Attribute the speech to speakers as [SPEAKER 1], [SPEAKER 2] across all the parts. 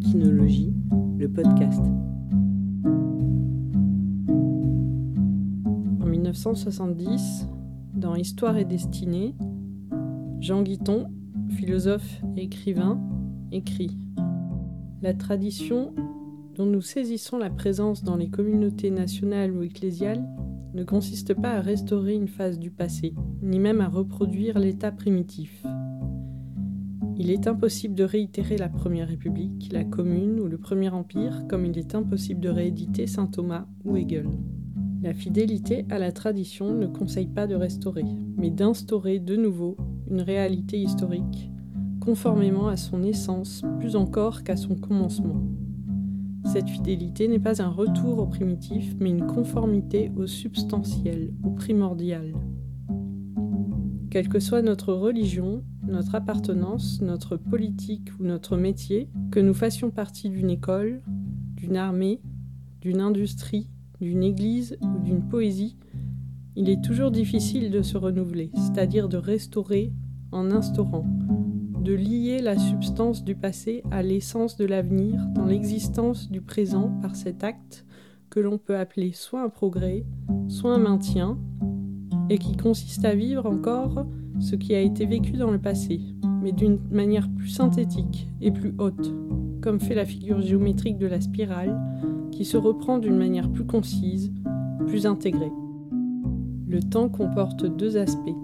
[SPEAKER 1] Le podcast. En 1970, dans Histoire et destinée, Jean Guiton, philosophe et écrivain, écrit La tradition dont nous saisissons la présence dans les communautés nationales ou ecclésiales ne consiste pas à restaurer une phase du passé, ni même à reproduire l'état primitif. Il est impossible de réitérer la Première République, la Commune ou le Premier Empire, comme il est impossible de rééditer Saint Thomas ou Hegel. La fidélité à la tradition ne conseille pas de restaurer, mais d'instaurer de nouveau une réalité historique, conformément à son essence plus encore qu'à son commencement. Cette fidélité n'est pas un retour au primitif, mais une conformité au substantiel, au primordial. Quelle que soit notre religion, notre appartenance, notre politique ou notre métier, que nous fassions partie d'une école, d'une armée, d'une industrie, d'une église ou d'une poésie, il est toujours difficile de se renouveler, c'est-à-dire de restaurer en instaurant, de lier la substance du passé à l'essence de l'avenir dans l'existence du présent par cet acte que l'on peut appeler soit un progrès, soit un maintien, et qui consiste à vivre encore ce qui a été vécu dans le passé, mais d'une manière plus synthétique et plus haute, comme fait la figure géométrique de la spirale, qui se reprend d'une manière plus concise, plus intégrée. Le temps comporte deux aspects.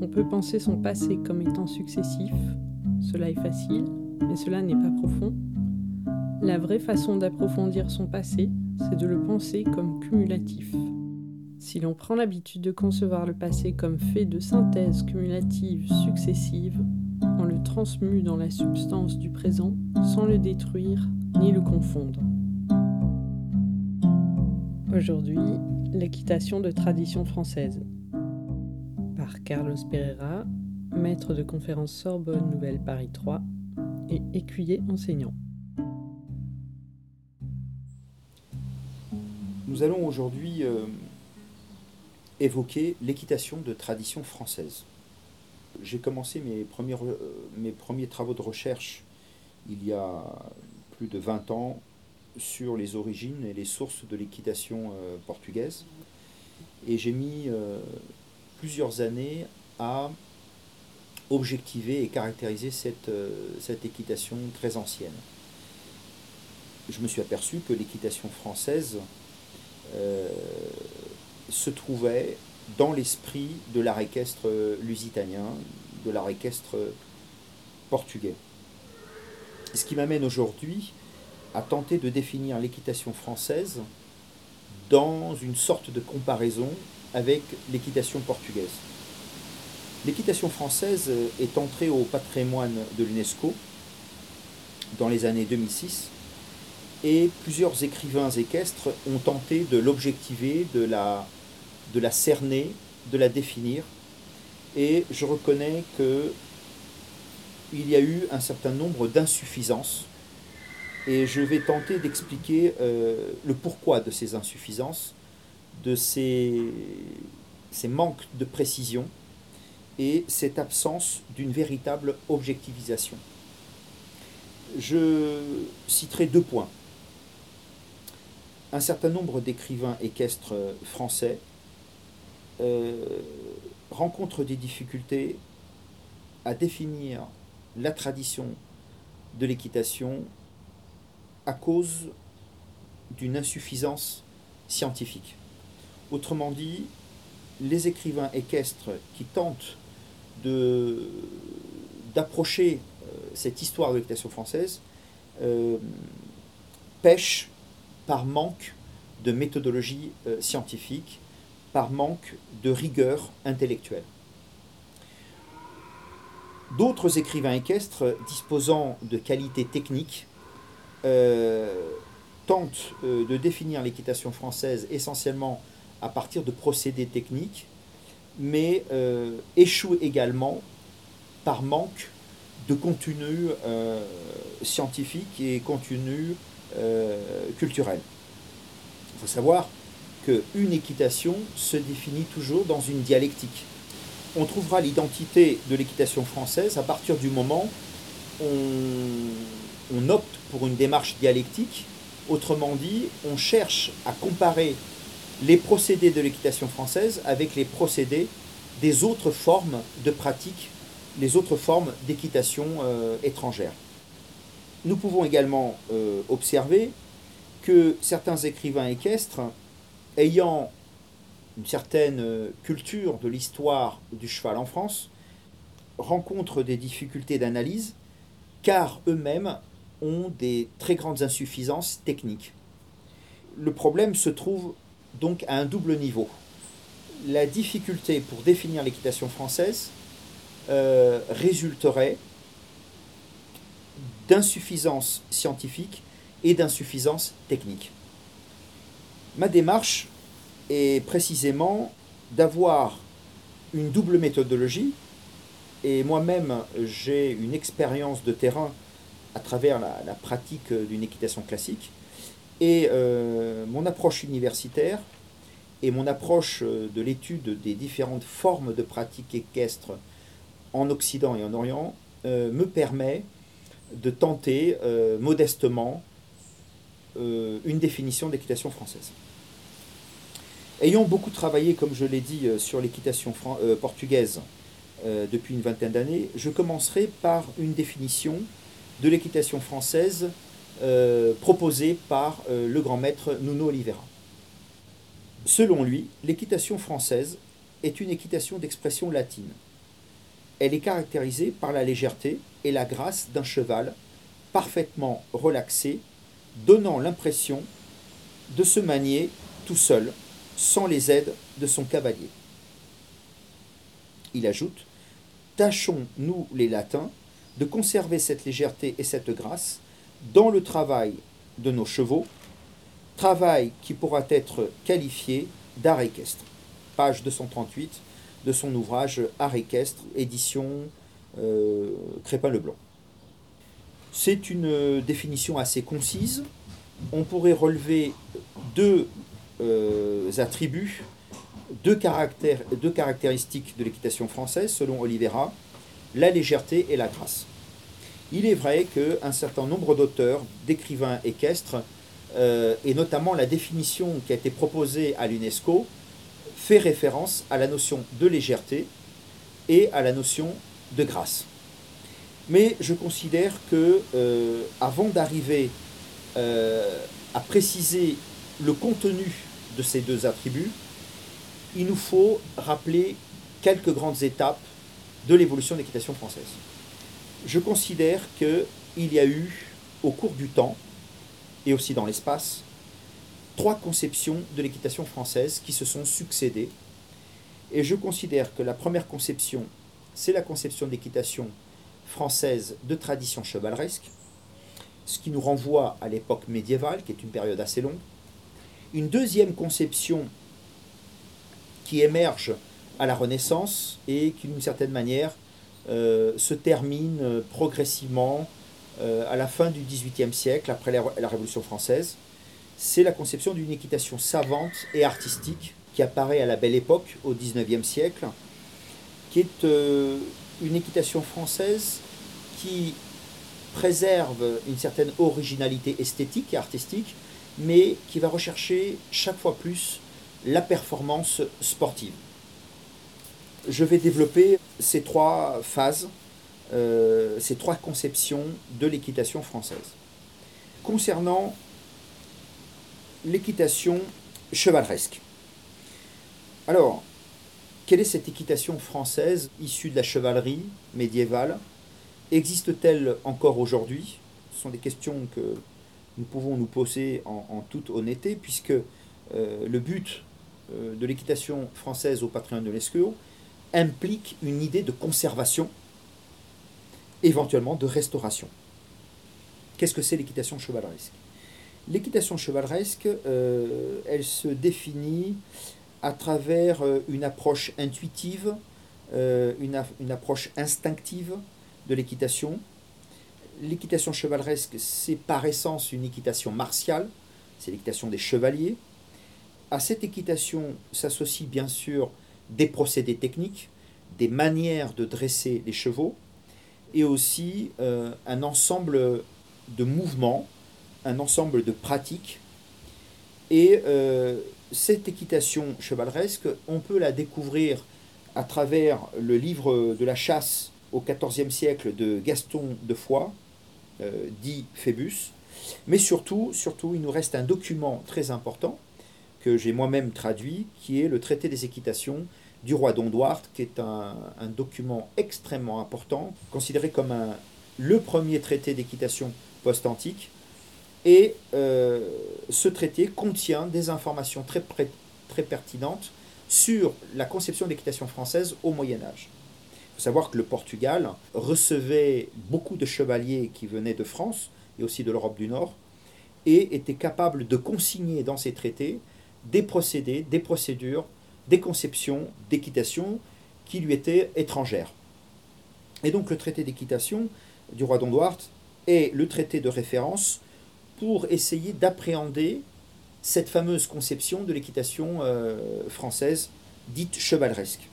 [SPEAKER 1] On peut penser son passé comme étant successif, cela est facile, mais cela n'est pas profond. La vraie façon d'approfondir son passé, c'est de le penser comme cumulatif. Si l'on prend l'habitude de concevoir le passé comme fait de synthèses cumulatives successives, on le transmue dans la substance du présent sans le détruire ni le confondre. Aujourd'hui, l'équitation de tradition française. Par Carlos Pereira, maître de conférence Sorbonne Nouvelle Paris 3 et écuyer enseignant.
[SPEAKER 2] Nous allons aujourd'hui euh, évoquer l'équitation de tradition française. J'ai commencé mes premiers, euh, mes premiers travaux de recherche il y a plus de 20 ans sur les origines et les sources de l'équitation euh, portugaise. Et j'ai mis euh, plusieurs années à objectiver et caractériser cette équitation très ancienne. Je me suis aperçu que l'équitation française se trouvait dans l'esprit de l'art équestre lusitanien, de l'art équestre portugais. Ce qui m'amène aujourd'hui à tenter de définir l'équitation française dans une sorte de comparaison avec l'équitation portugaise. L'équitation française est entrée au patrimoine de l'UNESCO dans les années 2006 et plusieurs écrivains équestres ont tenté de l'objectiver, de la de la cerner, de la définir. Et je reconnais que il y a eu un certain nombre d'insuffisances. Et je vais tenter d'expliquer euh, le pourquoi de ces insuffisances, de ces, ces manques de précision et cette absence d'une véritable objectivisation. Je citerai deux points. Un certain nombre d'écrivains équestres français euh, rencontre des difficultés à définir la tradition de l'équitation à cause d'une insuffisance scientifique. Autrement dit, les écrivains équestres qui tentent d'approcher euh, cette histoire de l'équitation française euh, pêchent par manque de méthodologie scientifique par manque de rigueur intellectuelle. D'autres écrivains équestres disposant de qualités techniques euh, tentent euh, de définir l'équitation française essentiellement à partir de procédés techniques, mais euh, échouent également par manque de contenu scientifique et contenu culturel. Il faut savoir qu'une équitation se définit toujours dans une dialectique. On trouvera l'identité de l'équitation française à partir du moment où on opte pour une démarche dialectique. Autrement dit, on cherche à comparer les procédés de l'équitation française avec les procédés des autres formes de pratique, les autres formes d'équitation euh, étrangère. Nous pouvons également euh, observer que certains écrivains équestres, ayant une certaine euh, culture de l'histoire du cheval en France, rencontrent des difficultés d'analyse car eux-mêmes ont des très grandes insuffisances techniques. Le problème se trouve donc à un double niveau. La difficulté pour définir l'équitation française euh, résulterait d'insuffisance scientifique et d'insuffisance technique. Ma démarche est précisément d'avoir une double méthodologie, et moi-même j'ai une expérience de terrain à travers la, pratique d'une équitation classique, et euh, mon approche universitaire et mon approche de l'étude des différentes formes de pratique équestre en Occident et en Orient euh, me permet de tenter euh, modestement euh, une définition d'équitation française. Ayant beaucoup travaillé, comme je l'ai dit, euh, sur l'équitation portugaise depuis une vingtaine d'années, je commencerai par une définition de l'équitation française proposée par le grand maître Nuno Oliveira. Selon lui, l'équitation française est une équitation d'expression latine. Elle est caractérisée par la légèreté et la grâce d'un cheval parfaitement relaxé, donnant l'impression de se manier tout seul, sans les aides de son cavalier. Il ajoute Tâchons, nous les latins, de conserver cette légèreté et cette grâce dans le travail de nos chevaux, travail qui pourra être qualifié d'art équestre. Page 238 de son ouvrage Art équestre, édition euh, Crépin-Leblanc. C'est une définition assez concise. On pourrait relever deux euh, attributs, deux, caractéristiques de l'équitation française, selon Oliveira, la légèreté et la grâce. Il est vrai qu'un certain nombre d'auteurs, d'écrivains équestres, euh, et notamment la définition qui a été proposée à l'UNESCO, fait référence à la notion de légèreté et à la notion de grâce. Mais je considère que euh, avant d'arriver à préciser le contenu de ces deux attributs, il nous faut rappeler quelques grandes étapes de l'évolution de l'équitation française. Je considère qu'il y a eu, au cours du temps, et aussi dans l'espace, trois conceptions de l'équitation française qui se sont succédées. Et je considère que la première conception, c'est la conception d'équitation française de tradition chevaleresque, ce qui nous renvoie à l'époque médiévale, qui est une période assez longue. Une deuxième conception qui émerge à la Renaissance et qui, d'une certaine manière, euh, se termine progressivement euh, à la fin du XVIIIe siècle, après la Révolution française. C'est la conception d'une équitation savante et artistique qui apparaît à la belle époque, au XIXe siècle, qui est euh, une équitation française qui préserve une certaine originalité esthétique et artistique, mais qui va rechercher chaque fois plus la performance sportive. Je vais développer ces trois phases, euh, ces trois conceptions de l'équitation française. Concernant l'équitation chevaleresque. Alors, quelle est cette équitation française issue de la chevalerie médiévale? Existe-t-elle encore aujourd'hui? Ce sont des questions que nous pouvons nous poser en, toute honnêteté, puisque euh, le but euh, de l'équitation française au patrimoine de l'Esquio implique une idée de conservation, éventuellement de restauration. Qu'est-ce que c'est l'équitation chevaleresque? L'équitation chevaleresque, euh, elle se définit à travers une approche intuitive, une, approche instinctive de l'équitation. L'équitation chevaleresque, c'est par essence une équitation martiale, c'est l'équitation des chevaliers. À cette équitation s'associent bien sûr des procédés techniques, des manières de dresser les chevaux, et aussi un ensemble de mouvements, un ensemble de pratiques. Et euh, cette équitation chevaleresque, on peut la découvrir à travers le livre de la chasse au XIVe siècle de Gaston de Foix, euh, dit Phébus. Mais surtout, il nous reste un document très important que j'ai moi-même traduit, qui est le traité des équitations du roi Dondoart, qui est un, document extrêmement important, considéré comme le premier traité d'équitation post-antique. Et euh, ce traité contient des informations très, très pertinentes sur la conception de l'équitation française au Moyen Âge. Il faut savoir que le Portugal recevait beaucoup de chevaliers qui venaient de France et aussi de l'Europe du Nord, et était capable de consigner dans ses traités des procédés, des procédures, des conceptions d'équitation qui lui étaient étrangères. Et donc le traité d'équitation du roi Don est le traité de référence pour essayer d'appréhender cette fameuse conception de l'équitation euh, française dite chevaleresque.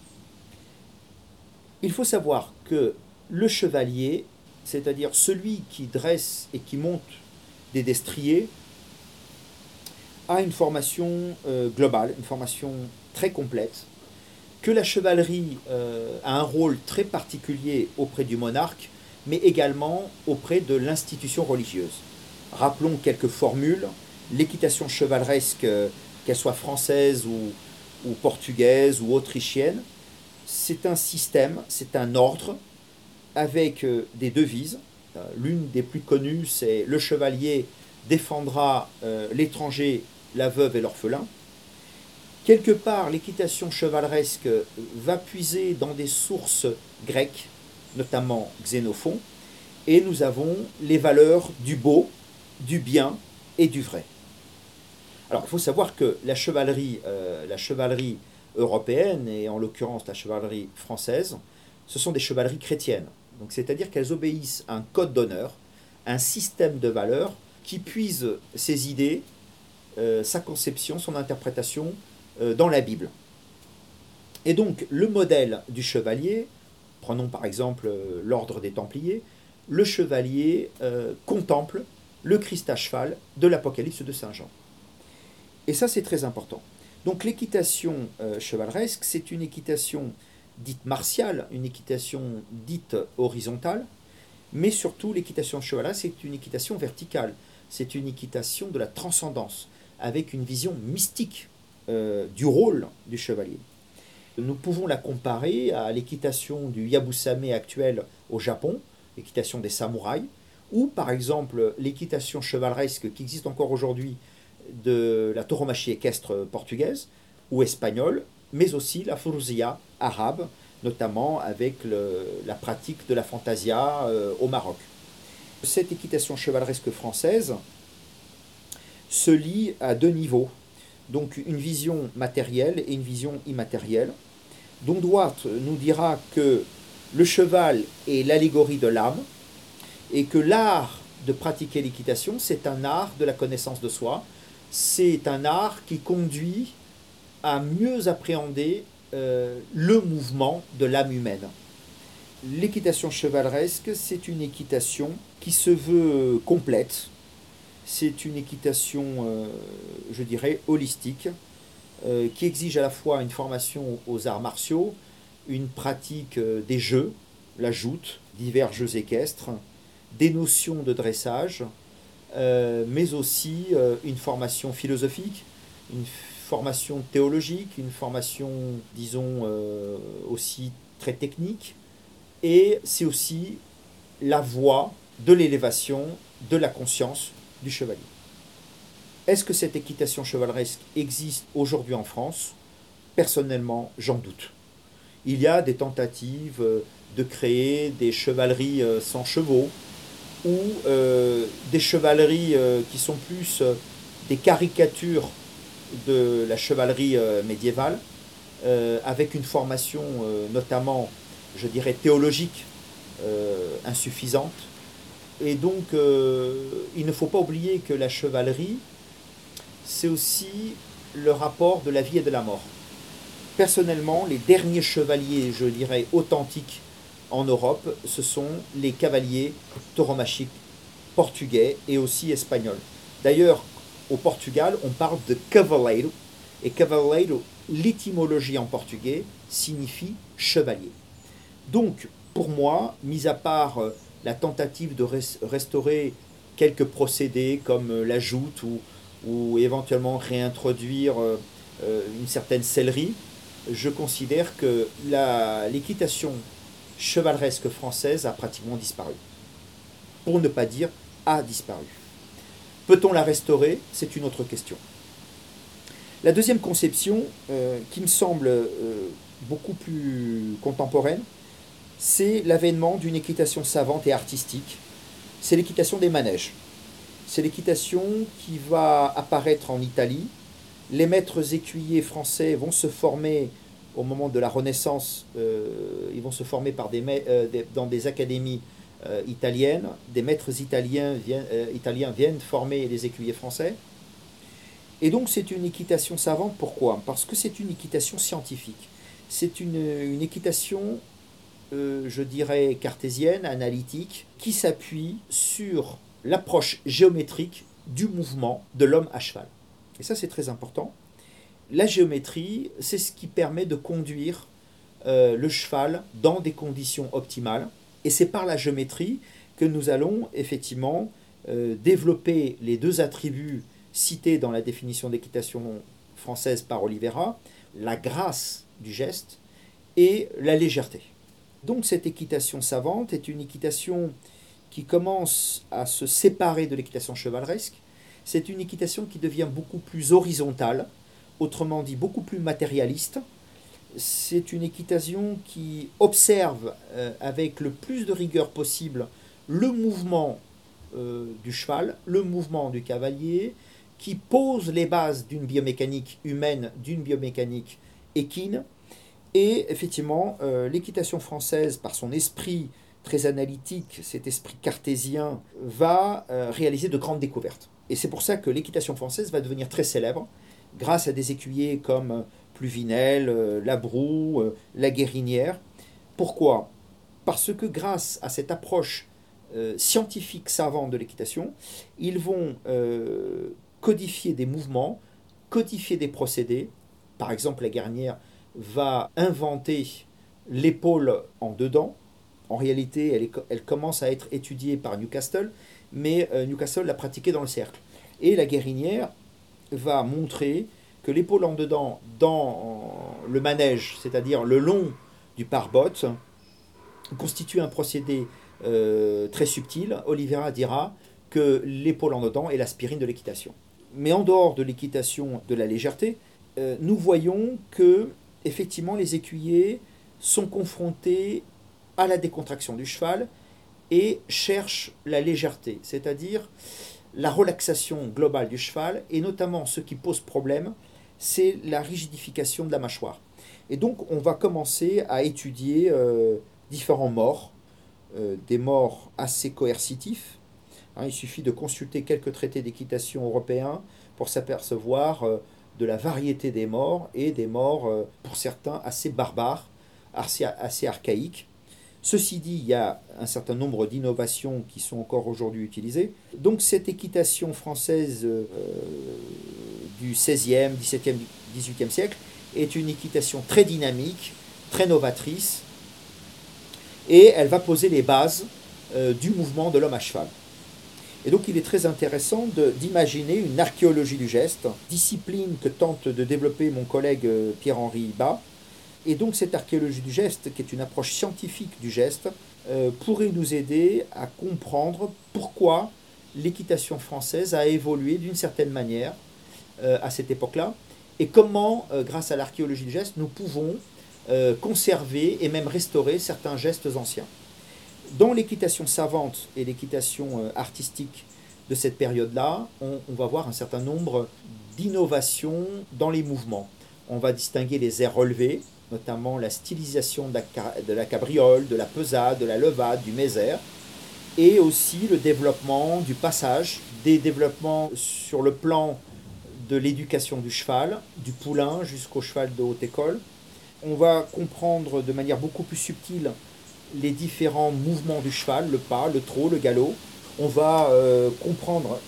[SPEAKER 2] Il faut savoir que le chevalier, c'est-à-dire celui qui dresse et qui monte des destriers, a une formation euh, globale, une formation très complète, que la chevalerie euh, a un rôle très particulier auprès du monarque, mais également auprès de l'institution religieuse. Rappelons quelques formules. L'équitation chevaleresque, euh, qu'elle soit française ou, ou portugaise ou autrichienne, c'est un système, c'est un ordre avec des devises. L'une des plus connues, c'est le chevalier défendra l'étranger la veuve et l'orphelin. Quelque part, l'équitation chevaleresque va puiser dans des sources grecques, notamment Xénophon, et nous avons les valeurs du beau, du bien et du vrai. Alors il faut savoir que la chevalerie, euh, la chevalerie européenne, et en l'occurrence la chevalerie française, ce sont des chevaleries chrétiennes. Donc c'est-à-dire qu'elles obéissent à un code d'honneur, un système de valeurs qui puise ces idées euh, sa conception, son interprétation euh, dans la Bible. Et donc le modèle du chevalier, prenons par exemple euh, l'ordre des Templiers, le chevalier contemple le Christ à cheval de l'Apocalypse de Saint Jean. Et ça c'est très important. Donc l'équitation chevaleresque, c'est une équitation dite martiale, une équitation dite horizontale, mais surtout l'équitation chevaleresque, c'est une équitation verticale, c'est une équitation de la transcendance avec une vision mystique euh, du rôle du chevalier. Nous pouvons la comparer à l'équitation du Yabusame actuel au Japon, l'équitation des samouraïs, ou par exemple l'équitation chevaleresque qui existe encore aujourd'hui de la tauromachie équestre portugaise ou espagnole, mais aussi la furuzia arabe, notamment avec la pratique de la fantasia euh, au Maroc. Cette équitation chevaleresque française se lie à deux niveaux. Donc une vision matérielle et une vision immatérielle. Don Duarte nous dira que le cheval est l'allégorie de l'âme et que l'art de pratiquer l'équitation, c'est un art de la connaissance de soi, c'est un art qui conduit à mieux appréhender euh, le mouvement de l'âme humaine. L'équitation chevaleresque, c'est une équitation qui se veut complète, c'est une équitation, euh, je dirais, holistique, euh, qui exige à la fois une formation aux arts martiaux, une pratique des jeux, la joute, divers jeux équestres, des notions de dressage, mais aussi une formation philosophique, une formation théologique, une formation, disons, aussi très technique, et c'est aussi la voie de l'élévation de la conscience du chevalier. Est-ce que cette équitation chevaleresque existe aujourd'hui en France? Personnellement, j'en doute. Il y a des tentatives euh, de créer des chevaleries euh, sans chevaux ou euh, des chevaleries qui sont plus des caricatures de la chevalerie médiévale, avec une formation notamment, je dirais, théologique insuffisante et donc, euh, il ne faut pas oublier que la chevalerie, c'est aussi le rapport de la vie et de la mort. Personnellement, les derniers chevaliers, je dirais, authentiques en Europe, ce sont les cavaliers tauromachiques portugais et aussi espagnol. D'ailleurs, au Portugal, on parle de cavaleiro, et cavaleiro, l'étymologie en portugais, signifie chevalier. Donc, pour moi, mis à part euh, la tentative de restaurer quelques procédés comme euh, la joute ou, ou éventuellement réintroduire euh, une certaine sellerie, je considère que l'équitation chevaleresque française a pratiquement disparu. Pour ne pas dire a disparu. Peut-on la restaurer? C'est une autre question. La deuxième conception, euh, qui me semble euh, beaucoup plus contemporaine, c'est l'avènement d'une équitation savante et artistique. C'est l'équitation des manèges. C'est l'équitation qui va apparaître en Italie. Les maîtres écuyers français vont se former au moment de la Renaissance, euh, ils vont se former des, dans des académies italiennes. Des maîtres italiens viennent, former les écuyers français. Et donc c'est une équitation savante, pourquoi? Parce que c'est une équitation scientifique. C'est une, équitation, euh, je dirais, cartésienne, analytique, qui s'appuie sur l'approche géométrique du mouvement de l'homme à cheval. Et ça c'est très important. La géométrie, c'est ce qui permet de conduire euh, le cheval dans des conditions optimales. Et c'est par la géométrie que nous allons effectivement euh, développer les deux attributs cité dans la définition d'équitation française par Oliveira, la grâce du geste et la légèreté. Donc cette équitation savante est une équitation qui commence à se séparer de l'équitation chevaleresque. C'est une équitation qui devient beaucoup plus horizontale, autrement dit beaucoup plus matérialiste. C'est une équitation qui observe euh, avec le plus de rigueur possible le mouvement euh, du cheval, le mouvement du cavalier, qui pose les bases d'une biomécanique humaine, d'une biomécanique équine. Et effectivement, euh, l'équitation française, par son esprit très analytique, cet esprit cartésien, va réaliser de grandes découvertes. Et c'est pour ça que l'équitation française va devenir très célèbre, grâce à des écuyers comme Pluvinel, euh, Labroue, La Guérinière. Pourquoi? Parce que grâce à cette approche scientifique savante de l'équitation, ils vont codifier des mouvements, codifier des procédés. Par exemple, la guerrière va inventer l'épaule en dedans. En réalité, elle, commence à être étudiée par Newcastle, mais euh, Newcastle l'a pratiquée dans le cercle. Et la guérinière va montrer que l'épaule en dedans, dans le manège, c'est-à-dire le long du pare-botte, constitue un procédé euh, très subtil. Oliveira dira que l'épaule en dedans est l'aspirine de l'équitation mais en dehors de l'équitation de la légèreté, euh, nous voyons que effectivement les écuyers sont confrontés à la décontraction du cheval et cherchent la légèreté, c'est-à-dire la relaxation globale du cheval, et notamment ce qui pose problème, c'est la rigidification de la mâchoire. Et donc on va commencer à étudier euh, différents morts, euh, des morts assez coercitifs, Hein, il suffit de consulter quelques traités d'équitation européens pour s'apercevoir euh, de la variété des morts et des morts, pour certains, assez barbares, assez archaïques. Ceci dit, il y a un certain nombre d'innovations qui sont encore aujourd'hui utilisées. Donc cette équitation française euh, du 16e, 17e, 18e siècle est une équitation très dynamique, très novatrice, et elle va poser les bases du mouvement de l'homme à cheval. Et donc il est très intéressant d'imaginer une archéologie du geste, discipline que tente de développer mon collègue euh, Pierre-Henri Bas. Et donc cette archéologie du geste, qui est une approche scientifique du geste, euh, pourrait nous aider à comprendre pourquoi l'équitation française a évolué d'une certaine manière euh, à cette époque-là, et comment, grâce à l'archéologie du geste, nous pouvons conserver et même restaurer certains gestes anciens. Dans l'équitation savante et l'équitation euh, artistique de cette période-là, on, va voir un certain nombre d'innovations dans les mouvements. On va distinguer les airs relevés, notamment la stylisation de la, cabriole, de la pesade, de la levade, du mézère, et aussi le développement du passage, des développements sur le plan de l'éducation du cheval, du poulain jusqu'au cheval de haute école. On va comprendre de manière beaucoup plus subtile les différents mouvements du cheval, le pas, le trot, le galop. on va comprendre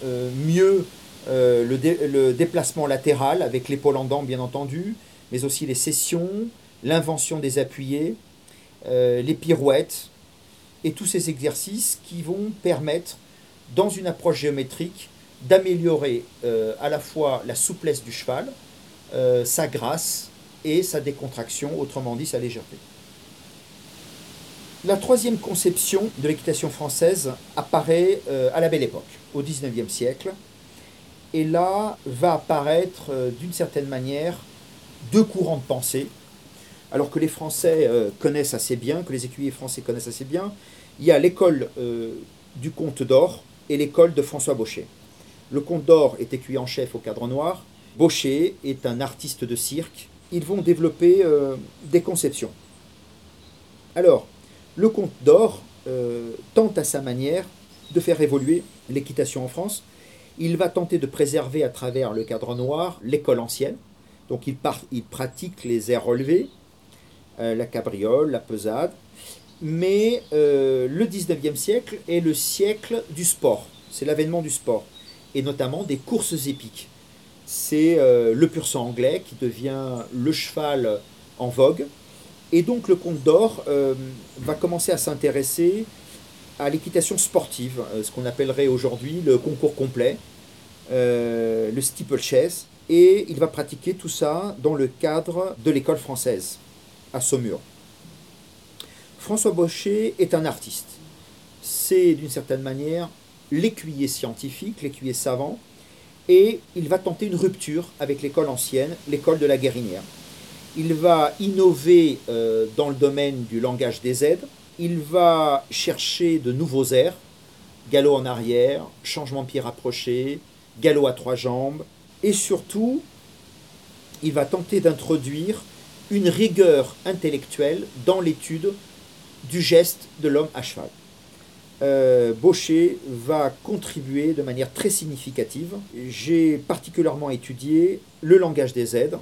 [SPEAKER 2] mieux le, le, déplacement latéral avec l'épaule en dents bien entendu, mais aussi les sessions, l'invention des appuyés, les pirouettes, et tous ces exercices qui vont permettre, dans une approche géométrique, d'améliorer euh, à la fois la souplesse du cheval, euh, sa grâce et sa décontraction, autrement dit sa légèreté. La troisième conception de l'équitation française apparaît euh, à la belle époque, au XIXe siècle, et là va apparaître d'une certaine manière deux courants de pensée alors que les Français euh, connaissent assez bien, que les écuyers français connaissent assez bien, il y a l'école euh, du comte d'or et l'école de François Baucher. Le comte d'or est écuyer en chef au cadre noir, Baucher est un artiste de cirque. Ils vont développer euh, des conceptions. Alors, le comte d'or tente à sa manière de faire évoluer l'équitation en France. Il va tenter de préserver à travers le cadre noir l'école ancienne. Donc il, il pratique les airs relevés, la cabriole, la pesade. Mais euh, le 19e siècle est le siècle du sport. C'est l'avènement du sport. Et notamment des courses épiques. C'est euh, le pur sang anglais qui devient le cheval en vogue. Et donc le comte d'or va commencer à s'intéresser à l'équitation sportive, ce qu'on appellerait aujourd'hui le concours complet, le steeplechase. Et il va pratiquer tout ça dans le cadre de l'école française à Saumur. François Baucher est un artiste. C'est d'une certaine manière l'écuyer scientifique, l'écuyer savant, et il va tenter une rupture avec l'école ancienne, l'école de la guérinière. Il va innover euh, dans le domaine du langage des aides, il va chercher de nouveaux airs, galop en arrière, changement de pied rapproché, galop à trois jambes, et surtout, il va tenter d'introduire une rigueur intellectuelle dans l'étude du geste de l'homme à cheval. Euh, Baucher va contribuer de manière très significative. J'ai particulièrement étudié le langage des aides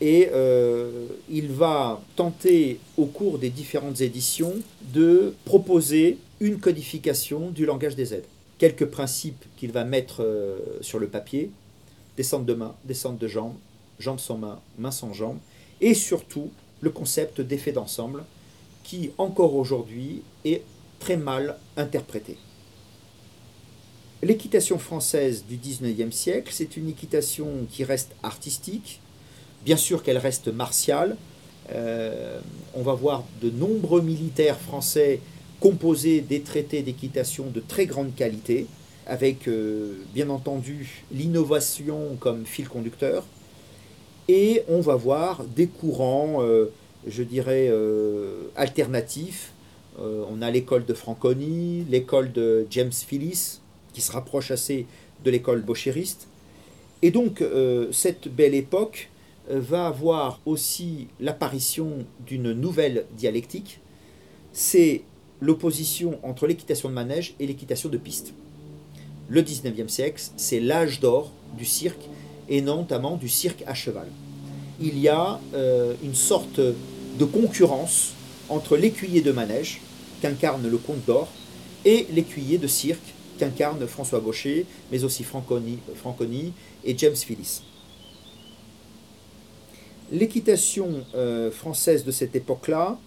[SPEAKER 2] et euh, il va tenter au cours des différentes éditions de proposer une codification du langage des aides. Quelques principes qu'il va mettre euh, sur le papier, descente de main, descente de jambes, jambes sans main, main sans jambes, et surtout le concept d'effet d'ensemble qui encore aujourd'hui est très mal interprété. L'équitation française du XIXe siècle, c'est une équitation qui reste artistique, bien sûr qu'elle reste martiale. Euh, on va voir de nombreux militaires français composer des traités d'équitation de très grande qualité, avec euh, bien entendu l'innovation comme fil conducteur, et on va voir des courants, euh, je dirais, euh, alternatifs. Euh, on a l'école de Franconi, l'école de James Phillis, qui se rapproche assez de l'école bochériste. Et donc, cette belle époque va avoir aussi l'apparition d'une nouvelle dialectique. C'est l'opposition entre l'équitation de manège et l'équitation de piste. Le 19e siècle, c'est l'âge d'or du cirque et notamment du cirque à cheval. Il y a euh, une sorte de concurrence entre l'écuyer de manège, qu'incarne le comte d'or, et l'écuyer de cirque, qu'incarne François Gaucher, mais aussi Franconi, Franconi et James Phillis. L'équitation euh, française de cette époque-là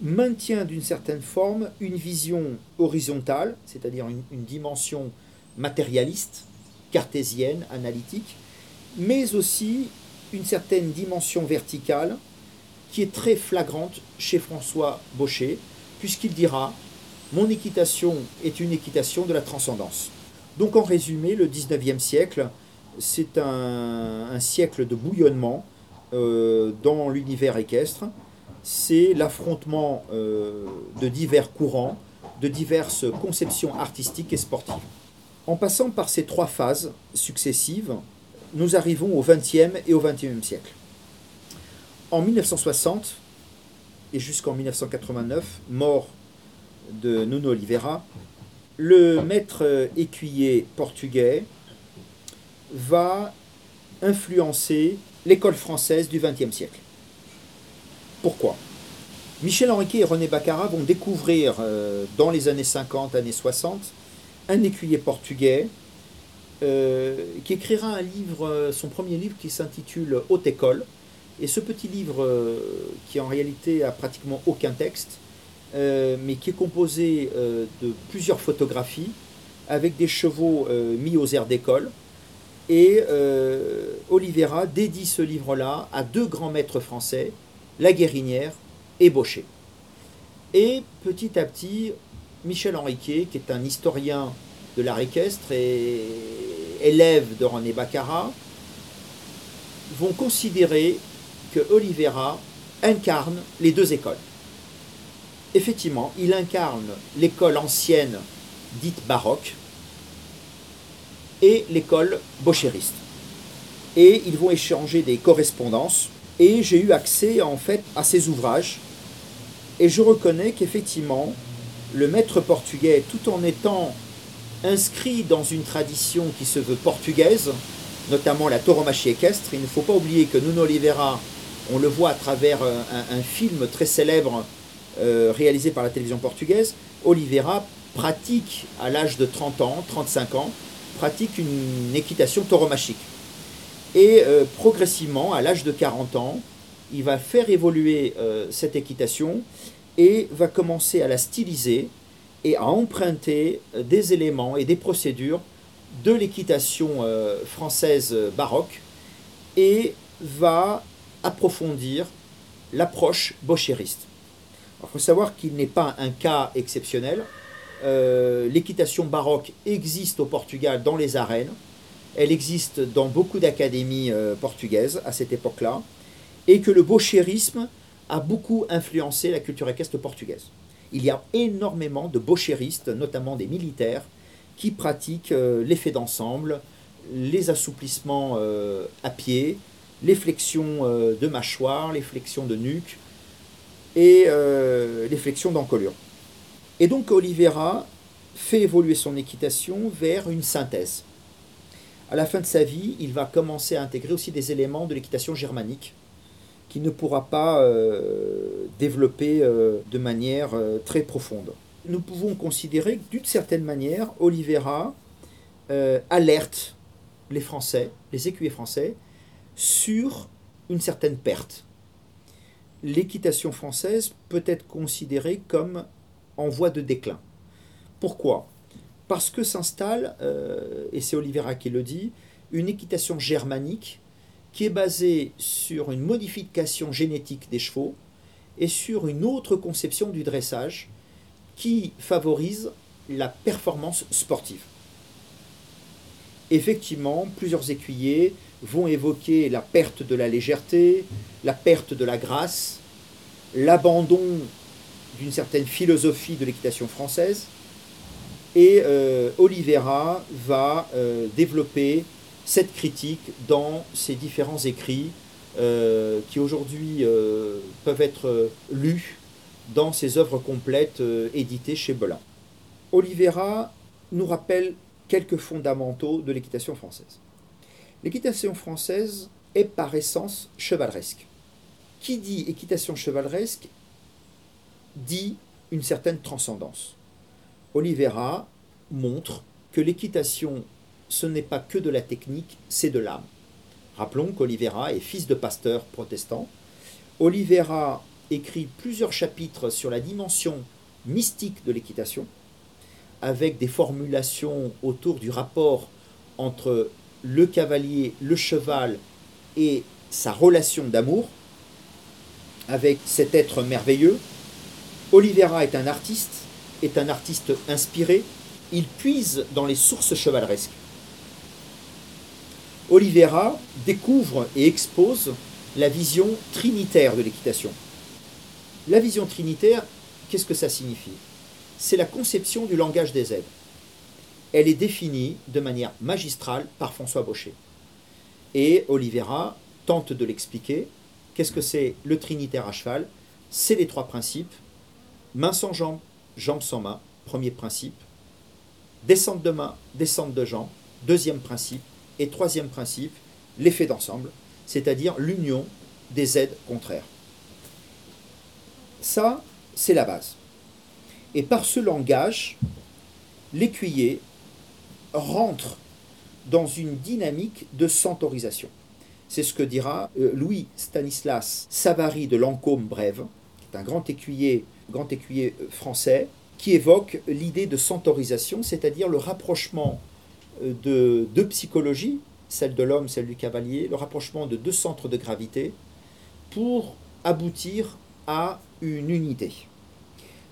[SPEAKER 2] maintient d'une certaine forme une vision horizontale, c'est-à-dire une dimension matérialiste, cartésienne, analytique, mais aussi une certaine dimension verticale qui est très flagrante chez François Baucher, puisqu'il dira Mon équitation est une équitation de la transcendance. Donc en résumé, le 19e siècle, c'est un, siècle de bouillonnement euh, dans l'univers équestre. C'est l'affrontement euh, de divers courants, de diverses conceptions artistiques et sportives. En passant par ces trois phases successives, nous arrivons au XXe et au XXIe siècle. En 1960 et jusqu'en 1989, mort de Nuno Oliveira, le maître écuyer portugais va influencer l'école française du XXe siècle. Pourquoi? Michel Henriquet et René Baccarat vont découvrir euh, dans les années 50, années 60, un écuyer portugais qui écrira un livre, son premier livre qui s'intitule Haute École. Et ce petit livre, qui en réalité a pratiquement aucun texte, mais qui est composé de plusieurs photographies avec des chevaux mis aux airs d'école, et euh, Oliveira dédie ce livre-là à deux grands maîtres français, La Guérinière et Baucher. Et petit à petit, Michel Henriquet, qui est un historien de l'art équestre et élève de René Baccarat, vont considérer que Oliveira incarne les deux écoles. Effectivement, il incarne l'école ancienne dite baroque, et l'école bochériste. Et ils vont échanger des correspondances et j'ai eu accès en fait à ces ouvrages et je reconnais qu'effectivement le maître portugais tout en étant inscrit dans une tradition qui se veut portugaise, notamment la tauromachie équestre, il ne faut pas oublier que Nuno Oliveira, on le voit à travers un, film très célèbre euh, réalisé par la télévision portugaise, Oliveira pratique à l'âge de 30 ans, 35 ans, pratique une équitation tauromachique. Et euh, progressivement, à l'âge de 40 ans, il va faire évoluer euh, cette équitation et va commencer à la styliser et à emprunter euh, des éléments et des procédures de l'équitation française baroque et va approfondir l'approche bochériste. Il faut savoir qu'il n'est pas un cas exceptionnel. Euh, l'équitation baroque existe au Portugal dans les arènes. Elle existe dans beaucoup d'académies euh, portugaises à cette époque-là. Et que le bochérisme a beaucoup influencé la culture équestre portugaise. Il y a énormément de bochéristes, notamment des militaires, qui pratiquent euh, l'effet d'ensemble, les assouplissements à pied, les flexions de mâchoire, les flexions de nuque et les flexions d'encolure. Et donc Oliveira fait évoluer son équitation vers une synthèse. À la fin de sa vie, il va commencer à intégrer aussi des éléments de l'équitation germanique qu'il ne pourra pas euh, développer euh, de manière euh, très profonde. Nous pouvons considérer que d'une certaine manière, Oliveira alerte les Français, les écuyers français, sur une certaine perte. L'équitation française peut être considérée comme en voie de déclin. Pourquoi? Parce que s'installe, et c'est Oliveira qui le dit, une équitation germanique qui est basée sur une modification génétique des chevaux et sur une autre conception du dressage qui favorise la performance sportive. Effectivement, plusieurs écuyers vont évoquer la perte de la légèreté, la perte de la grâce, l'abandon d'une certaine philosophie de l'équitation française. Et euh, Oliveira va euh, développer cette critique dans ses différents écrits euh, qui aujourd'hui peuvent être lus dans ses œuvres complètes éditées chez Belin. Oliveira nous rappelle quelques fondamentaux de l'équitation française. L'équitation française est par essence chevaleresque. Qui dit équitation chevaleresque dit une certaine transcendance. Oliveira montre que l'équitation, ce n'est pas que de la technique, c'est de l'âme. Rappelons qu'Oliveira est fils de pasteur protestant. Oliveira écrit plusieurs chapitres sur la dimension mystique de l'équitation, avec des formulations autour du rapport entre le cavalier, le cheval et sa relation d'amour avec cet être merveilleux Oliveira est un artiste, est un artiste inspiré, il puise dans les sources chevaleresques. Oliveira découvre et expose la vision trinitaire de l'équitation. La vision trinitaire, qu'est-ce que ça signifie? C'est la conception du langage des aides. Elle est définie de manière magistrale par François Baucher. Et Oliveira tente de l'expliquer. Qu'est-ce que c'est le trinitaire à cheval? C'est les trois principes Main sans jambe, jambe sans main, premier principe. Descente de main, descente de jambe, deuxième principe. Et troisième principe, l'effet d'ensemble, c'est-à-dire l'union des aides contraires. Ça, c'est la base. Et par ce langage, l'écuyer rentre dans une dynamique de centaurisation. C'est ce que dira euh, Louis Stanislas Savary de Lancôme-Brève, qui est un grand écuyer, grand écuyer euh, français, qui évoque l'idée de centaurisation, c'est-à-dire le rapprochement de deux psychologies, celle de l'homme, celle du cavalier, le rapprochement de deux centres de gravité, pour aboutir à une unité.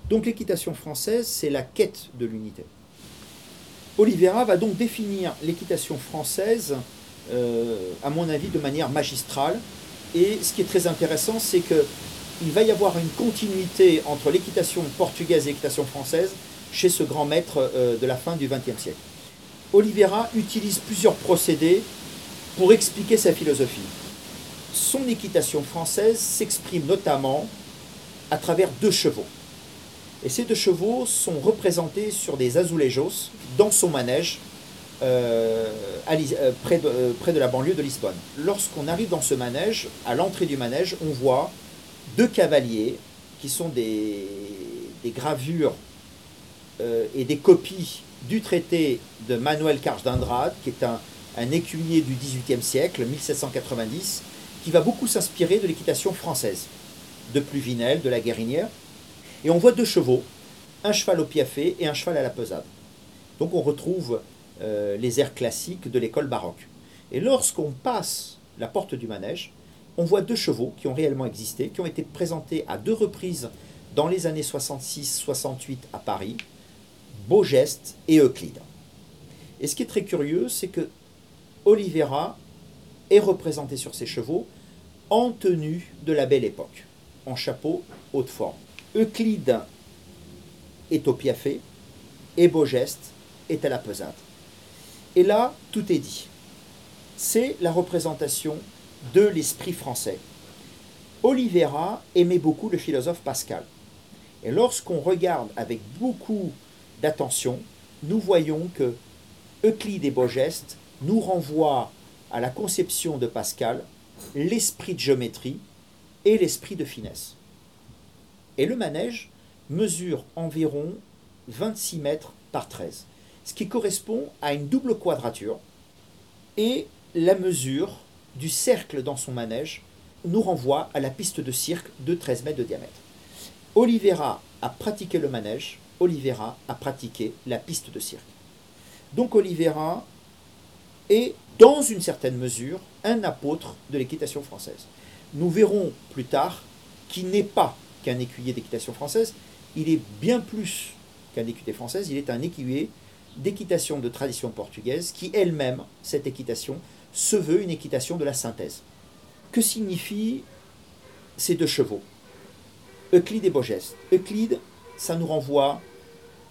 [SPEAKER 2] Donc l'équitation française, c'est la quête de l'unité. Oliveira va donc définir l'équitation française, euh, à mon avis, de manière magistrale. Et ce qui est très intéressant, c'est qu'il va y avoir une continuité entre l'équitation portugaise et l'équitation française chez ce grand maître euh, de la fin du XXe siècle. Oliveira utilise plusieurs procédés pour expliquer sa philosophie. Son équitation française s'exprime notamment à travers deux chevaux. Et ces deux chevaux sont représentés sur des azulejos dans son manège euh, euh, près, de, euh, près, de, la banlieue de Lisbonne. Lorsqu'on arrive dans ce manège, à l'entrée du manège, on voit deux cavaliers qui sont des gravures et des copies du traité de Manuel Carge d'Andrade, qui est un, un écuyer du XVIIIe siècle, 1790, qui va beaucoup s'inspirer de l'équitation française, de Pluvinel, de la Guérinière. Et on voit deux chevaux, un cheval au piafé et un cheval à la pesade. Donc on retrouve euh, les airs classiques de l'école baroque. Et lorsqu'on passe la porte du manège, on voit deux chevaux qui ont réellement existé, qui ont été présentés à deux reprises dans les années 66-68 à Paris, Beaugeste et Euclide. Et ce qui est très curieux, c'est que Oliveira est représenté sur ses chevaux en tenue de la belle époque, en chapeau haute forme. Euclide est au piafé et Beaugeste est à la pesade. Et là, tout est dit. C'est la représentation de l'esprit français. Oliveira aimait beaucoup le philosophe Pascal. Et lorsqu'on regarde avec beaucoup d'attention, nous voyons que Euclide et Beaugeste nous renvoient à la conception de Pascal l'esprit de géométrie et l'esprit de finesse. Et le manège mesure environ 26 mètres par 13 ce qui correspond à une double quadrature. Et la mesure du cercle dans son manège nous renvoie à la piste de cirque de 13 mètres de diamètre. Oliveira a pratiqué le manège, Oliveira a pratiqué la piste de cirque. Donc Oliveira est, dans une certaine mesure, un apôtre de l'équitation française. Nous verrons plus tard qu'il n'est pas qu'un écuyer d'équitation française, il est bien plus qu'un écuyer française, il est un écuyer d'équitation de tradition portugaise qui elle-même, cette équitation, se veut une équitation de la synthèse. Que signifient ces deux chevaux? Euclide et Bogeste. Euclide, ça nous renvoie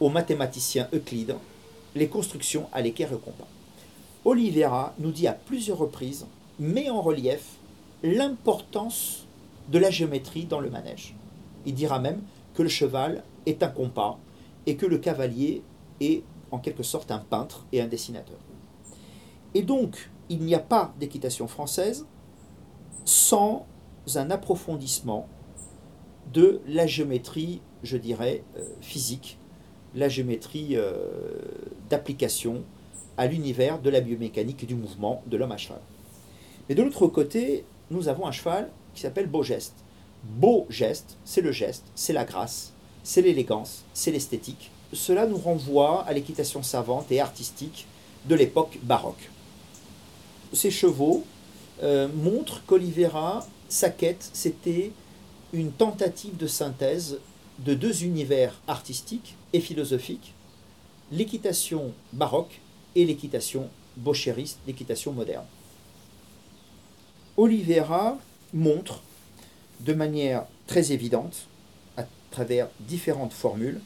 [SPEAKER 2] au mathématicien Euclide, les constructions à l'équerre et au compas. Oliveira nous dit à plusieurs reprises, met en relief l'importance de la géométrie dans le manège. Il dira même que le cheval est un compas et que le cavalier est en quelque sorte un peintre et un dessinateur. Et donc, il n'y a pas d'équitation française sans un approfondissement de la géométrie, je dirais, euh, physique, la géométrie euh, d'application à l'univers de la biomécanique et du mouvement de l'homme à cheval. Mais de l'autre côté, nous avons un cheval qui s'appelle Beau Geste. Beau geste, c'est le geste, c'est la grâce, c'est l'élégance, c'est l'esthétique cela nous renvoie à l'équitation savante et artistique de l'époque baroque. Ces chevaux euh, montrent qu'Olivera, sa quête, c'était une tentative de synthèse de deux univers artistiques et philosophiques, l'équitation baroque et l'équitation bochériste, l'équitation moderne. Olivera montre de manière très évidente, à travers différentes formules,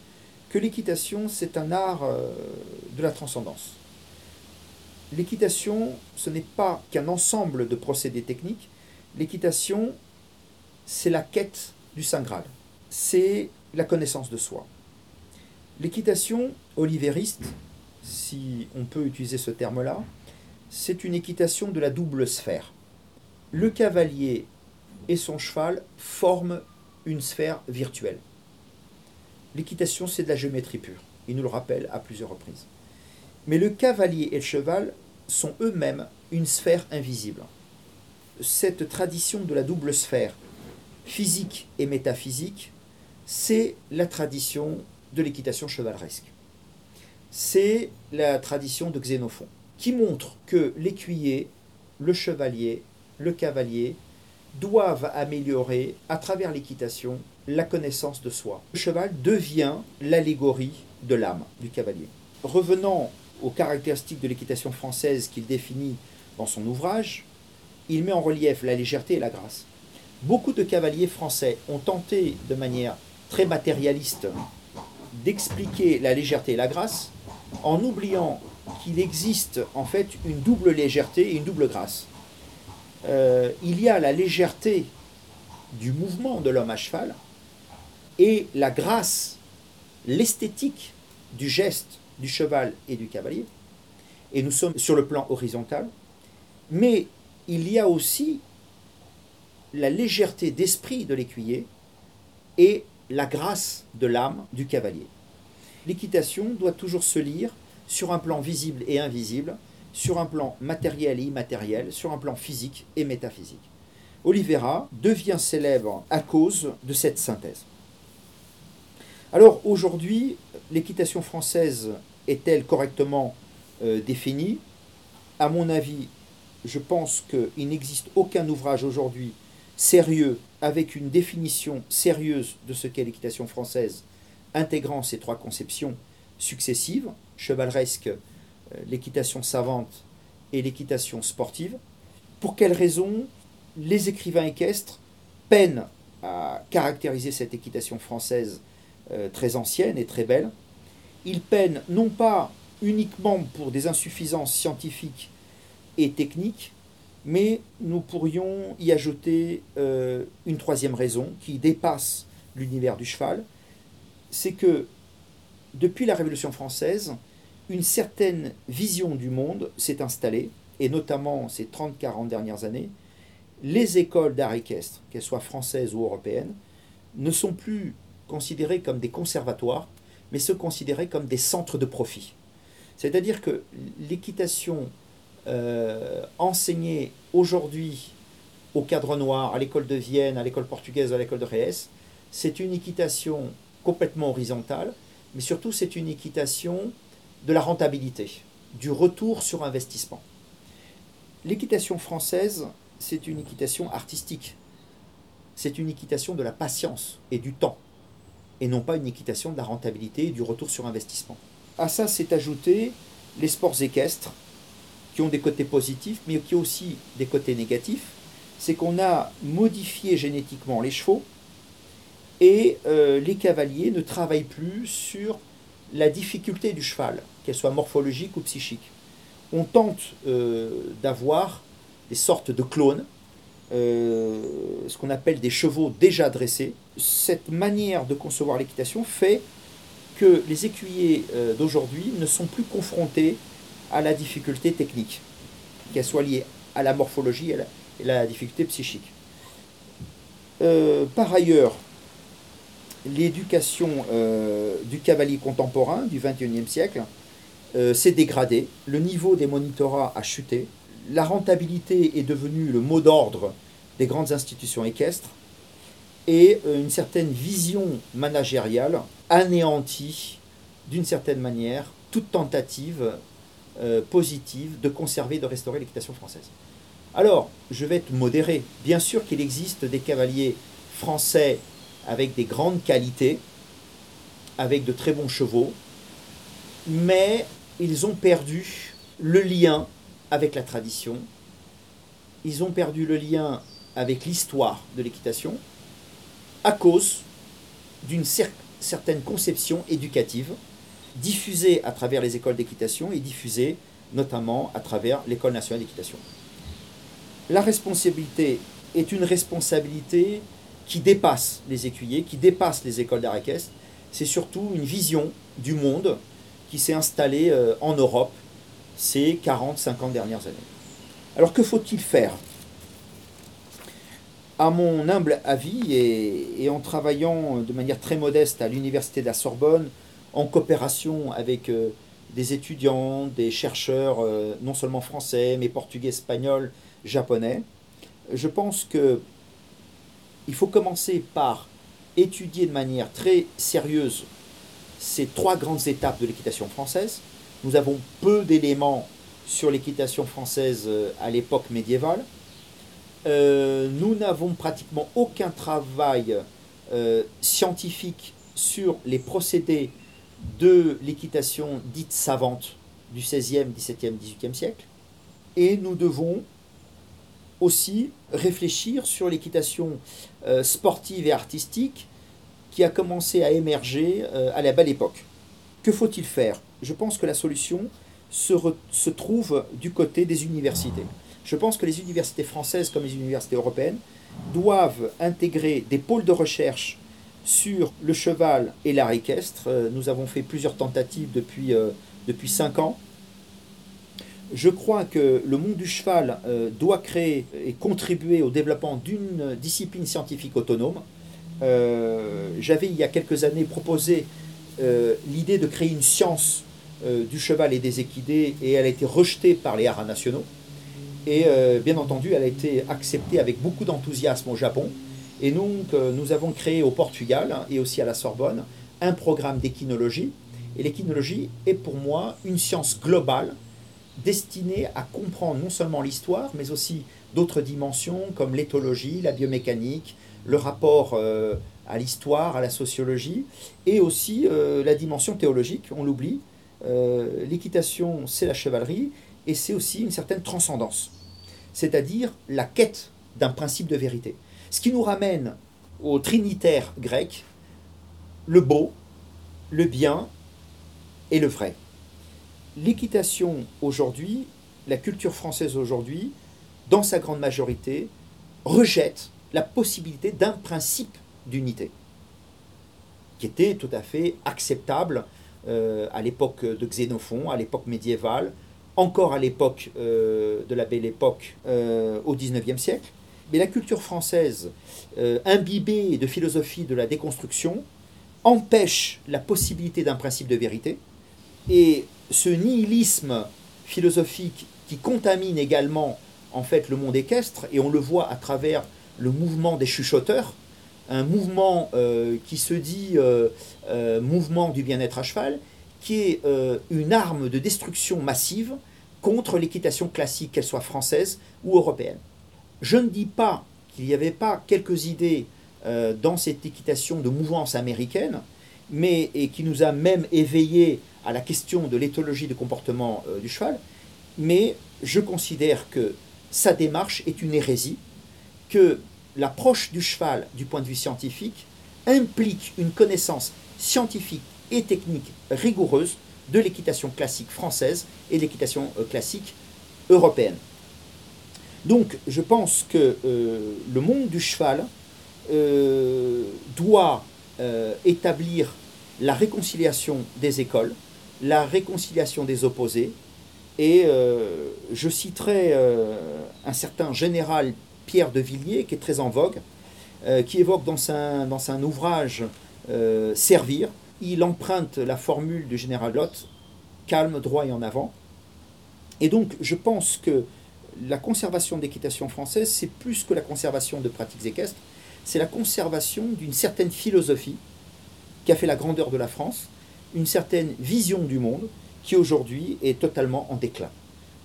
[SPEAKER 2] que l'équitation, c'est un art euh, de la transcendance. L'équitation, ce n'est pas qu'un ensemble de procédés techniques. L'équitation, c'est la quête du Saint Graal. La connaissance de soi. L'équitation olivériste, si on peut utiliser ce terme-là, c'est une équitation de la double sphère. Le cavalier et son cheval forment une sphère virtuelle. L'équitation, c'est de la géométrie pure. Il nous le rappelle à plusieurs reprises. Mais le cavalier et le cheval sont eux-mêmes une sphère invisible. Cette tradition de la double sphère, physique et métaphysique, c'est la tradition de l'équitation chevaleresque. C'est la tradition de Xénophon, qui montre que l'écuyer, le chevalier, le cavalier doivent améliorer à travers l'équitation la connaissance de soi. Le cheval devient l'allégorie de l'âme du cavalier. Revenant aux caractéristiques de l'équitation française qu'il définit dans son ouvrage, il met en relief la légèreté et la grâce. Beaucoup de cavaliers français ont tenté de manière très matérialiste d'expliquer la légèreté et la grâce en oubliant qu'il existe en fait une double légèreté et une double grâce. Euh, il y a la légèreté du mouvement de l'homme à cheval et la grâce, l'esthétique du geste du cheval et du cavalier. Et nous sommes sur le plan horizontal. Mais il y a aussi la légèreté d'esprit de l'écuyer et la grâce de l'âme du cavalier. L'équitation doit toujours se lire sur un plan visible et invisible, sur un plan matériel et immatériel, sur un plan physique et métaphysique. Olivera devient célèbre à cause de cette synthèse. Alors aujourd'hui, l'équitation française est-elle correctement euh, définie? À mon avis, je pense qu'il n'existe aucun ouvrage aujourd'hui sérieux avec une définition sérieuse de ce qu'est l'équitation française, intégrant ces trois conceptions successives, chevaleresque, euh, l'équitation savante et l'équitation sportive. Pour quelles raisons les écrivains équestres peinent à caractériser cette équitation française euh, très ancienne et très belle? Ils peinent non pas uniquement pour des insuffisances scientifiques et techniques, mais nous pourrions y ajouter euh, une troisième raison qui dépasse l'univers du cheval, c'est que depuis la Révolution française, une certaine vision du monde s'est installée, et notamment ces 30-40 dernières années, les écoles d'art équestre, qu'elles soient françaises ou européennes, ne sont plus considérées comme des conservatoires, mais se considérées comme des centres de profit. C'est-à-dire que l'équitation euh, enseignée aujourd'hui au cadre noir, à l'école de Vienne, à l'école portugaise, à l'école de Reyes, c'est une équitation complètement horizontale, mais surtout c'est une équitation de la rentabilité, du retour sur investissement. L'équitation française, c'est une équitation artistique. C'est une équitation de la patience et du temps, et non pas une équitation de la rentabilité et du retour sur investissement. À ça s'est ajouté les sports équestres, qui ont des côtés positifs, mais qui ont aussi des côtés négatifs. C'est qu'on a modifié génétiquement les chevaux, et euh, les cavaliers ne travaillent plus sur la difficulté du cheval, qu'elle soit morphologique ou psychique. On tente euh, d'avoir des sortes de clones, euh, ce qu'on appelle des chevaux déjà dressés. Cette manière de concevoir l'équitation fait que les écuyers d'aujourd'hui ne sont plus confrontés à la difficulté technique, qu'elle soit liée à la morphologie et à la, difficulté psychique. par ailleurs, l'éducation euh, du cavalier contemporain du XXIe siècle euh, s'est dégradée, le niveau des monitorats a chuté, la rentabilité est devenue le mot d'ordre des grandes institutions équestres, et euh, une certaine vision managériale anéantit d'une certaine manière toute tentative positive de conserver de restaurer l'équitation française. Alors, je vais être modéré. Bien sûr qu'il existe des cavaliers français avec des grandes qualités, avec de très bons chevaux, mais ils ont perdu le lien avec la tradition, ils ont perdu le lien avec l'histoire de l'équitation à cause d'une certaine conception éducative diffusée à travers les écoles d'équitation et diffusée notamment à travers l'école nationale d'équitation. La responsabilité est une responsabilité qui dépasse les écuyers, qui dépasse les écoles d'art équestre. C'est surtout une vision du monde qui s'est installée euh, en Europe ces 40-50 dernières années. Alors que faut-il faire? À mon humble avis, et, en travaillant de manière très modeste à l'université de la Sorbonne, en coopération avec euh, des étudiants, des chercheurs, non seulement français, mais portugais, espagnols, japonais. Je pense que il faut commencer par étudier de manière très sérieuse ces trois grandes étapes de l'équitation française. Nous avons peu d'éléments sur l'équitation française euh, à l'époque médiévale. Euh, nous n'avons pratiquement aucun travail euh, scientifique sur les procédés de l'équitation dite savante du XVIe, XVIIe, XVIIIe siècle. Et nous devons aussi réfléchir sur l'équitation sportive et artistique qui a commencé à émerger à la belle époque. Que faut-il faire? Je pense que la solution, se, trouve du côté des universités. Je pense que les universités françaises comme les universités européennes doivent intégrer des pôles de recherche sur le cheval et l'art équestre. Euh, nous avons fait plusieurs tentatives depuis, euh, depuis cinq ans. Je crois que le monde du cheval euh, doit créer et contribuer au développement d'une discipline scientifique autonome. J'avais il y a quelques années proposé l'idée de créer une science euh, du cheval et des équidés et elle a été rejetée par les haras nationaux. Et euh, bien entendu, elle a été acceptée avec beaucoup d'enthousiasme au Japon. Et donc, euh, nous avons créé au Portugal hein, et aussi à la Sorbonne un programme d'équinologie. Et l'équinologie est pour moi une science globale destinée à comprendre non seulement l'histoire, mais aussi d'autres dimensions comme l'éthologie, la biomécanique, le rapport à l'histoire, à la sociologie, et aussi la dimension théologique, on l'oublie, euh, l'équitation, c'est la chevalerie, et c'est aussi une certaine transcendance, c'est-à-dire la quête d'un principe de vérité. Ce qui nous ramène au trinitaire grec, le beau, le bien et le vrai. L'équitation aujourd'hui, la culture française aujourd'hui, dans sa grande majorité, rejette la possibilité d'un principe d'unité, qui était tout à fait acceptable euh, à l'époque de Xénophon, à l'époque médiévale, encore à l'époque euh, de la belle époque euh, au XIXe siècle. Mais la culture française, imbibée de philosophie de la déconstruction, empêche la possibilité d'un principe de vérité. Et ce nihilisme philosophique qui contamine également en fait le monde équestre, et on le voit à travers le mouvement des chuchoteurs, un mouvement euh, qui se dit euh, euh, mouvement du bien-être à cheval, qui est une arme de destruction massive contre l'équitation classique, qu'elle soit française ou européenne. Je ne dis pas qu'il n'y avait pas quelques idées dans cette équitation de mouvance américaine, mais et qui nous a même éveillé à la question de l'éthologie de comportement du cheval, mais je considère que sa démarche est une hérésie, que l'approche du cheval du point de vue scientifique implique une connaissance scientifique et technique rigoureuse de l'équitation classique française et de l'équitation euh, classique européenne. Donc je pense que euh, le monde du cheval euh, doit établir la réconciliation des écoles, la réconciliation des opposés, et je citerai un certain général Pierre de Villiers, qui est très en vogue, euh, qui évoque dans, un, dans un ouvrage euh, Servir, il emprunte la formule du général Lott, calme, droit et en avant. Et donc, je pense que la conservation d'équitation française, c'est plus que la conservation de pratiques équestres, c'est la conservation d'une certaine philosophie qui a fait la grandeur de la France, une certaine vision du monde qui aujourd'hui est totalement en déclin.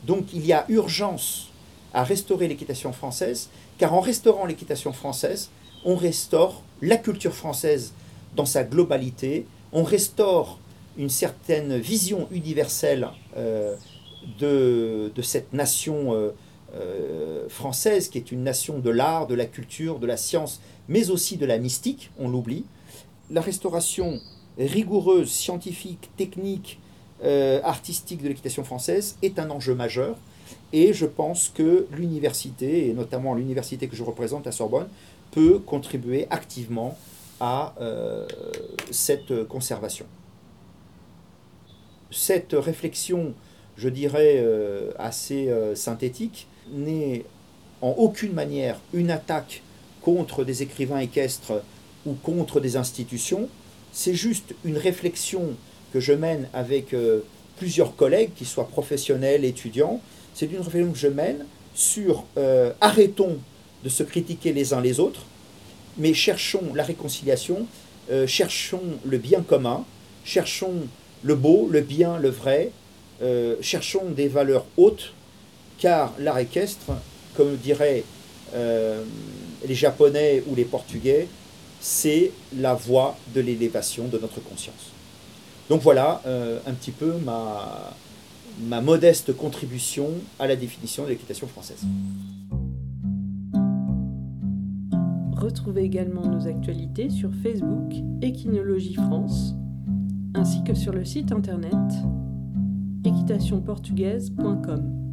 [SPEAKER 2] Donc il y a urgence à restaurer l'équitation française, car en restaurant l'équitation française, on restaure la culture française dans sa globalité, on restaure une certaine vision universelle euh, de, cette nation euh, euh, française, qui est une nation de l'art, de la culture, de la science, mais aussi de la mystique, on l'oublie. La restauration rigoureuse, scientifique, technique, artistique de l'équitation française est un enjeu majeur. Et je pense que l'université, et notamment l'université que je représente à Sorbonne, peut contribuer activement à euh, cette conservation. Cette réflexion, je dirais, euh, assez euh, synthétique, n'est en aucune manière une attaque contre des écrivains équestres ou contre des institutions, c'est juste une réflexion que je mène avec plusieurs collègues, qu'ils soient professionnels, étudiants. C'est une réflexion que je mène sur euh, arrêtons de se critiquer les uns les autres, mais cherchons la réconciliation, euh, cherchons le bien commun, cherchons le beau, le bien, le vrai, euh, cherchons des valeurs hautes, car l'art équestre, comme diraient les Japonais ou les Portugais, c'est la voie de l'élévation de notre conscience. Donc voilà un petit peu ma, ma modeste contribution à la définition de l'équitation française.
[SPEAKER 1] Retrouvez également nos actualités sur Facebook Équinologie France, ainsi que sur le site internet équitationportugaise.com.